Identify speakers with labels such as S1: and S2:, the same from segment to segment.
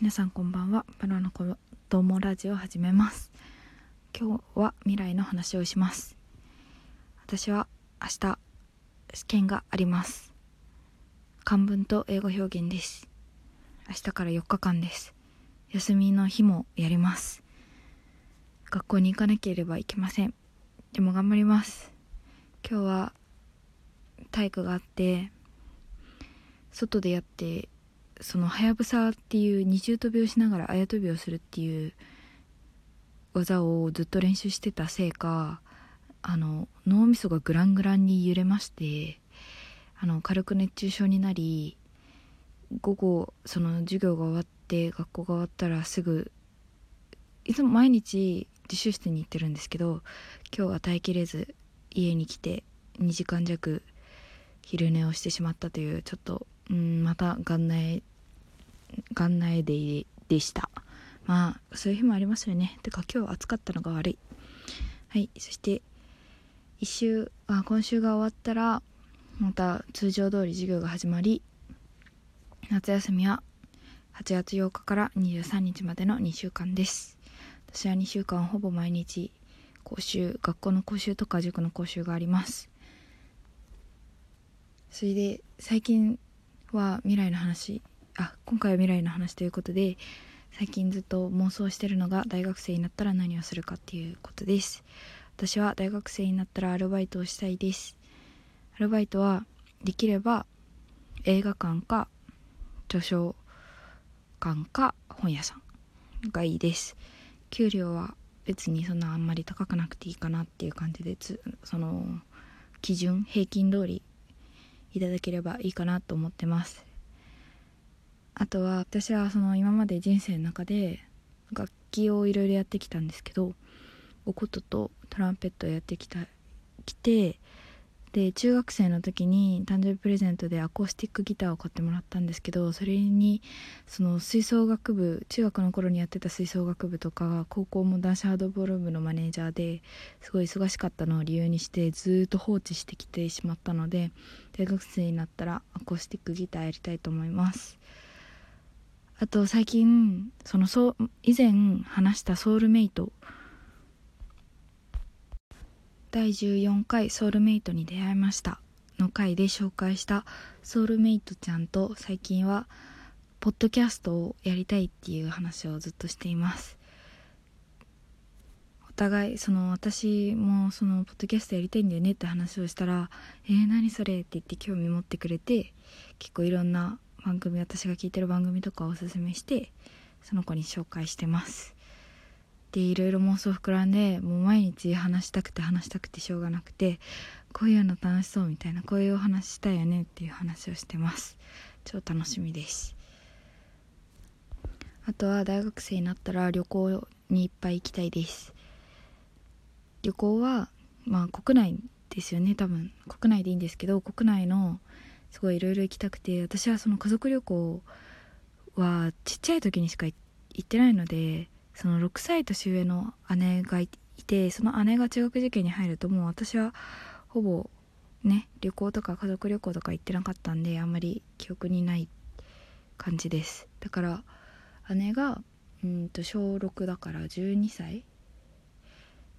S1: 皆さんこんばんは。プロの子供ラジオを始めます。今日は未来の話をします。私は明日試験があります。漢文と英語表現です。明日から4日間です。休みの日もやります。学校に行かなければいけません。でも頑張ります。今日は体育があって外でやってそのはやぶさっていう二重跳びをしながらあや跳びをするっていう技をずっと練習してたせいかあの脳みそがグラングランに揺れましてあの軽く熱中症になり午後その授業が終わって学校が終わったらすぐいつも毎日自習室に行ってるんですけど今日は耐えきれず家に来て2時間弱昼寝をしてしまったというちょっとうんまた元内元内デでした。まあそういう日もありますよね。てか今日暑かったのが悪い。はい。そして1週あ今週が終わったらまた通常通り授業が始まり夏休みは8月8日から23日までの2週間です。私は2週間ほぼ毎日講習学校の講習とか塾の講習があります。それで最近は未来の話あ今回は未来の話ということで最近ずっと妄想してるのが大学生になったら何をするかっていうことです。私は大学生になったらアルバイトをしたいです。アルバイトはできれば映画館か図書館か本屋さんがいいです。給料は別にそんなあんまり高くなくていいかなっていう感じでその基準平均通りいただければいいかなと思ってます。あとは私はその今まで人生の中で楽器をいろいろやってきたんですけどお琴とトランペットをやってきたきてで中学生の時に誕生日プレゼントでアコースティックギターを買ってもらったんですけどそれにその吹奏楽部中学の頃にやってた吹奏楽部とか高校も男子ハードボール部のマネージャーですごい忙しかったのを理由にしてずっと放置してきてしまったので大学生になったらアコースティックギターやりたいと思います。あと最近そのそう以前話したソウルメイト第14回ソウルメイトに出会いましたの回で紹介したソウルメイトちゃんと最近はポッドキャストをやりたいっていう話をずっとしていますお互いその私もそのポッドキャストやりたいんだよねって話をしたら「えー、何それ?」って言って興味持ってくれて結構いろんな番組私が聞いてる番組とかをおすすめしてその子に紹介してます。でいろいろ妄想膨らんでもう毎日話したくて話したくてしょうがなくてこういうの楽しそうみたいなこういうお話したいよねっていう話をしてます。超楽しみです。あとは大学生になったら旅行にいっぱい行きたいです。旅行はまあ国内ですよね多分。国内でいいんですけど国内のすごいいろいろ行きたくて私はその家族旅行はちっちゃい時にしか行ってないのでその6歳年上の姉がいてその姉が中学受験に入るともう私はほぼね旅行とか家族旅行とか行ってなかったんであんまり記憶にない感じです。だから姉がうんと小6だから12歳。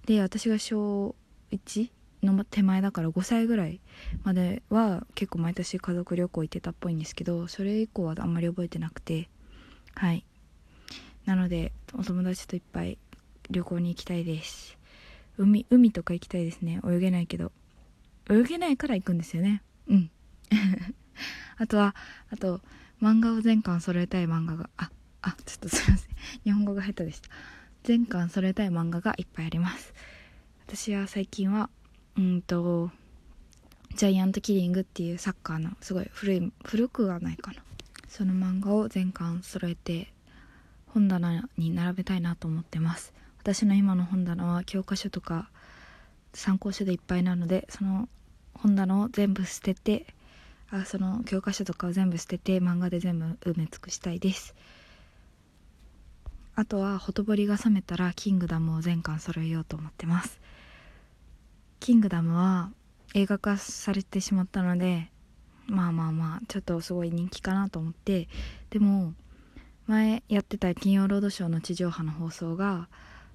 S1: で私が小1の手前だから5歳ぐらいまでは結構毎年家族旅行行ってたっぽいんですけどそれ以降はあんまり覚えてなくて。はい。なのでお友達といっぱい旅行に行きたいです。海海とか行きたいですね。泳げないけど。泳げないから行くんですよね。うん。あとはあと漫画を全巻揃えたい漫画がああちょっとすいません。日本語が下手でした。全巻揃えたい漫画がいっぱいあります。私は最近はうんとジャイアントキリングっていうサッカーのすごい古い古くはないかな。その漫画を全巻揃えて本棚に並べたいなと思ってます。私の今の本棚は教科書とか参考書でいっぱいなのでその本棚を全部捨ててあその教科書とかを全部捨てて漫画で全部埋め尽くしたいです。あとはほとぼりが冷めたらキングダムを全巻揃えようと思ってます。キングダムは映画化されてしまったのでまあまあまあちょっとすごい人気かなと思ってでも前やってた金曜ロードショーの地上波の放送が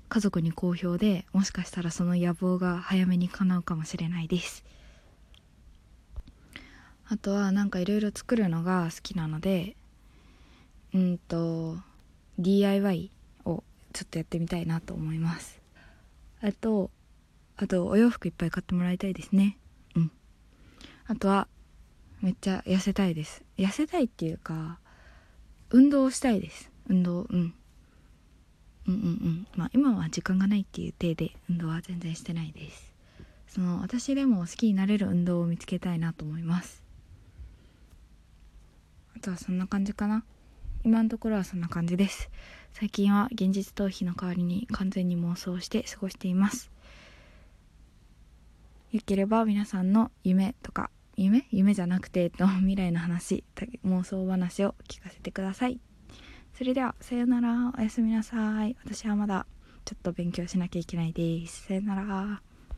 S1: 家族に好評でもしかしたらその野望が早めに叶うかもしれないです。あとはなんかいろいろ作るのが好きなのでうんと DIY をちょっとやってみたいなと思います。あとあとお洋服いっぱい買ってもらいたいですね。うん。あとはめっちゃ痩せたいです。痩せたいっていうか運動をしたいです。運動うん。うんうんうん。まあ今は時間がないっていう体で運動は全然してないです。その私でも好きになれる運動を見つけたいなと思います。あとはそんな感じかな。今のところはそんな感じです。最近は現実逃避の代わりに完全に妄想して過ごしています。よければ皆さんの夢とか夢？夢じゃなくて、えっと、未来の話妄想話を聞かせてください。それではさよなら。おやすみなさい。私はまだちょっと勉強しなきゃいけないです。さよなら。